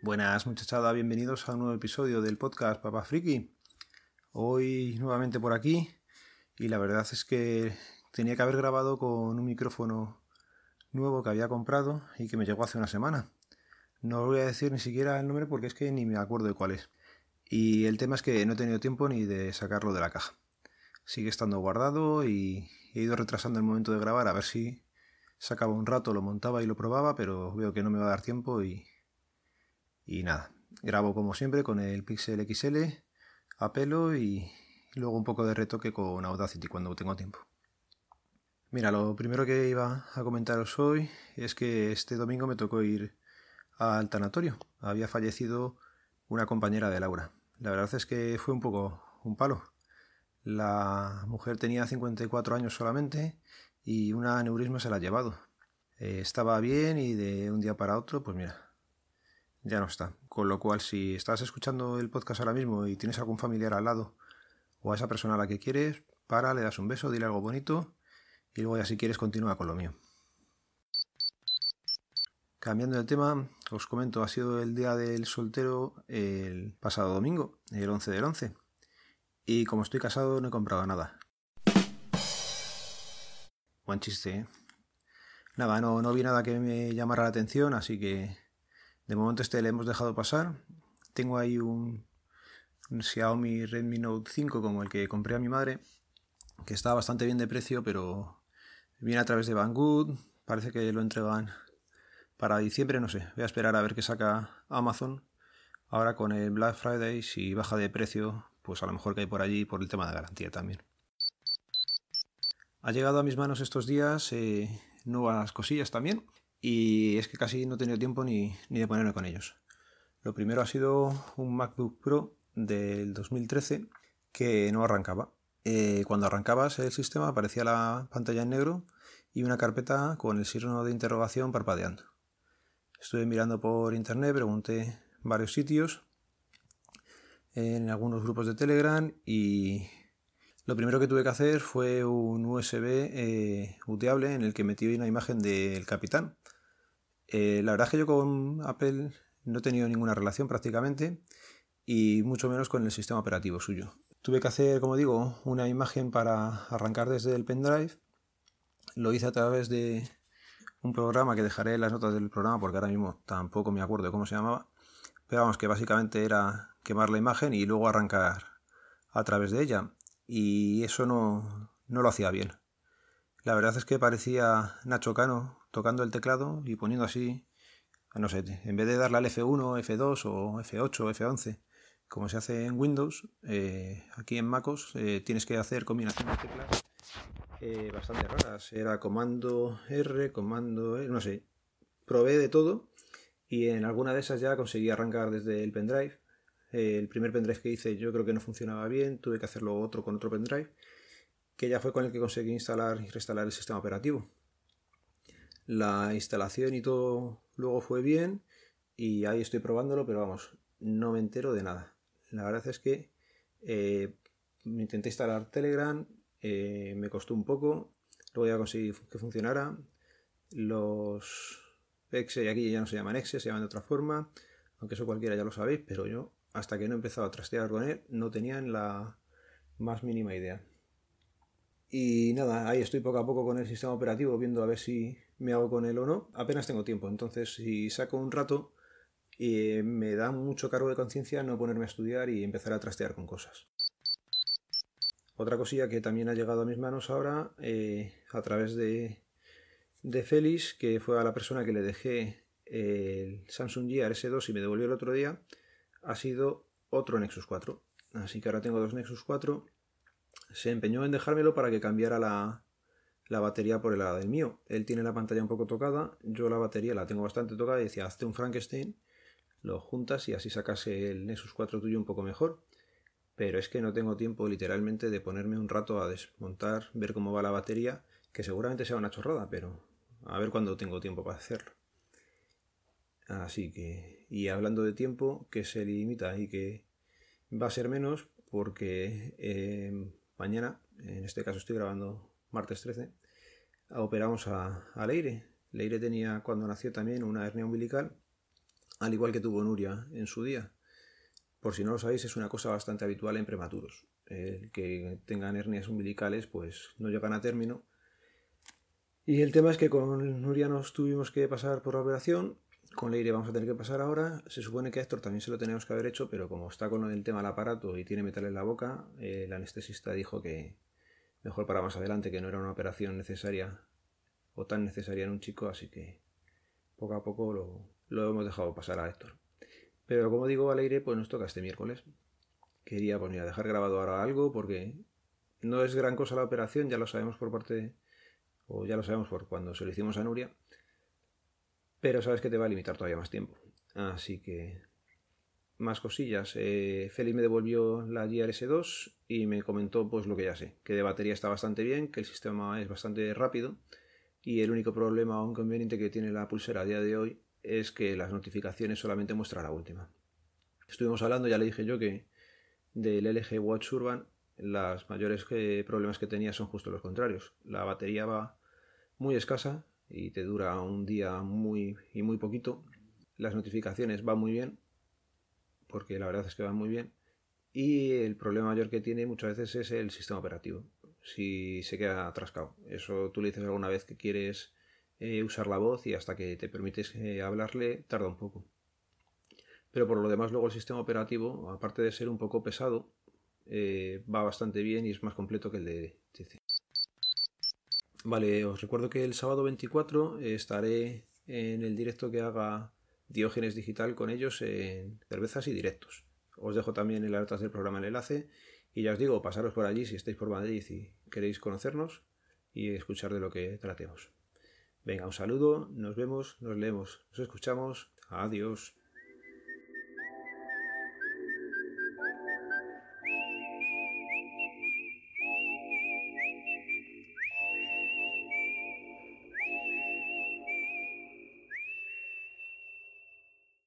Buenas muchachada, bienvenidos a un nuevo episodio del podcast Papa Friki. Hoy nuevamente por aquí y la verdad es que tenía que haber grabado con un micrófono nuevo que había comprado y que me llegó hace una semana. No voy a decir ni siquiera el nombre porque es que ni me acuerdo de cuál es. Y el tema es que no he tenido tiempo ni de sacarlo de la caja. Sigue estando guardado y he ido retrasando el momento de grabar a ver si sacaba un rato, lo montaba y lo probaba, pero veo que no me va a dar tiempo y, y nada. Grabo como siempre con el Pixel XL a pelo y, luego un poco de retoque con Audacity cuando tengo tiempo. Mira, lo primero que iba a comentaros hoy es que este domingo me tocó ir al tanatorio. Había fallecido una compañera de Laura. La verdad es que fue un poco un palo. La mujer tenía 54 años solamente y una aneurisma se la ha llevado. Eh, estaba bien y de un día para otro, pues mira, ya no está. Con lo cual, si estás escuchando el podcast ahora mismo y tienes algún familiar al lado o a esa persona a la que quieres, para, le das un beso, dile algo bonito y luego ya si quieres continúa con lo mío. Cambiando de tema, os comento, ha sido el día del soltero el pasado domingo, el 11 del 11. Y como estoy casado no he comprado nada. Buen chiste, ¿eh? Nada, no, no vi nada que me llamara la atención, así que de momento este le hemos dejado pasar. Tengo ahí un, Xiaomi Redmi Note 5 como el que compré a mi madre, que está bastante bien de precio, pero viene a través de Banggood, parece que lo entregan para diciembre, no sé, voy a esperar a ver qué saca Amazon. Ahora con el Black Friday, si baja de precio, pues a lo mejor que hay por allí por el tema de garantía también. Ha llegado a mis manos estos días eh, nuevas cosillas también y es que casi no he tenido tiempo ni, ni de ponerme con ellos. Lo primero ha sido un MacBook Pro del 2013 que no arrancaba. Eh, cuando arrancabas el sistema aparecía la pantalla en negro y una carpeta con el signo de interrogación parpadeando. Estuve mirando por internet, pregunté varios sitios, en algunos grupos de Telegram y lo primero que tuve que hacer fue un USB eh, en el que metí una imagen del capitán. Eh, la verdad es que yo con Apple no he tenido ninguna relación prácticamente y mucho menos con el sistema operativo suyo. Tuve que hacer, como digo, una imagen para arrancar desde el pendrive. Lo hice a través de un programa que dejaré en las notas del programa porque ahora mismo tampoco me acuerdo de cómo se llamaba. Pero vamos, que básicamente era quemar la imagen y luego arrancar a través de ella. Y eso no, no lo hacía bien. La verdad es que parecía Nacho Cano tocando el teclado y poniendo así, no sé, en vez de darle al F1, F2 o F8, F11, como se hace en Windows, eh, aquí en MacOS eh, tienes que hacer combinaciones de teclas eh, bastante raras. Era comando R, comando E, no sé. Probé de todo y en alguna de esas ya conseguí arrancar desde el pendrive. El primer pendrive que hice yo creo que no funcionaba bien, tuve que hacerlo otro con otro pendrive, que ya fue con el que conseguí instalar y reinstalar el sistema operativo. La instalación y todo luego fue bien y ahí estoy probándolo, pero vamos, no me entero de nada. La verdad es que eh, intenté instalar Telegram, eh, me costó un poco, luego ya conseguí que funcionara. Los exe aquí ya no se llaman exe, se llaman de otra forma, aunque eso cualquiera ya lo sabéis, pero yo hasta que no he empezado a trastear con él no tenía la más mínima idea. Y nada, ahí estoy poco a poco con el sistema operativo viendo a ver si me hago con él o no. Apenas tengo tiempo, entonces si saco un rato y me da mucho cargo de conciencia no ponerme a estudiar y empezar a trastear con cosas. Otra cosilla que también ha llegado a mis manos ahora eh, a través de, de Félix, que fue a la persona que le dejé el Samsung Gear S2 y me devolvió el otro día, ha sido otro Nexus 4. Así que ahora tengo dos Nexus 4. Se empeñó en dejármelo para que cambiara la, la batería por lado del mío. Él tiene la pantalla un poco tocada, yo la batería la tengo bastante tocada y decía, hazte un Frankenstein, lo juntas y así sacas el Nexus 4 tuyo un poco mejor pero es que no tengo tiempo literalmente de ponerme un rato a desmontar, ver cómo va la batería, que seguramente sea una chorrada, pero a ver cuándo tengo tiempo para hacerlo. Así que, y hablando de tiempo, que se limita y que va a ser menos, porque eh, mañana, en este caso estoy grabando martes 13, operamos a, a Leire. Leire tenía cuando nació también una hernia umbilical al igual que tuvo Nuria en su día. Por si no lo sabéis, es una cosa bastante habitual en prematuros. El que tengan hernias umbilicales, pues no llegan a término. Y el tema es que con Nuria nos tuvimos que pasar por la operación. Con Leire vamos a tener que pasar ahora. Se supone que a Héctor también se lo tenemos que haber hecho, pero como está con el tema del aparato y tiene metal en la boca, el anestesista dijo que mejor para más adelante, que no era una operación necesaria o tan necesaria en un chico, así que poco a poco lo, hemos dejado pasar a Héctor. Pero como digo, al aire, pues nos toca este miércoles. Quería pues, dejar grabado ahora algo porque no es gran cosa la operación, ya lo sabemos por parte, o ya lo sabemos por cuando se lo hicimos a Nuria, pero sabes que te va a limitar todavía más tiempo. Así que más cosillas. Eh, Félix me devolvió la GRS2 y me comentó pues lo que ya sé, que de batería está bastante bien, que el sistema es bastante rápido y el único problema o inconveniente que tiene la pulsera a día de hoy es que las notificaciones solamente muestran la última. Estuvimos hablando, ya le dije yo, que del LG Watch Urban los mayores problemas que tenía son justo los contrarios. La batería va muy escasa y te dura un día muy y muy poquito. Las notificaciones van muy bien, porque la verdad es que van muy bien. Y el problema mayor que tiene muchas veces es el sistema operativo. Si se queda atrascado. Eso tú le dices alguna vez que quieres eh, usar la voz y hasta que te permites eh, hablarle tarda un poco. Pero por lo demás luego el sistema operativo, aparte de ser un poco pesado, eh, va bastante bien y es más completo que el de. Vale, os recuerdo que el sábado 24 estaré en el directo que haga Diógenes Digital con ellos en cervezas y directos. Os dejo también en las notas del programa el enlace y ya os digo, pasaros por allí si estáis por Madrid y queréis conocernos y escuchar de lo que tratemos. Venga, un saludo, nos vemos, nos leemos, nos escuchamos. Adiós.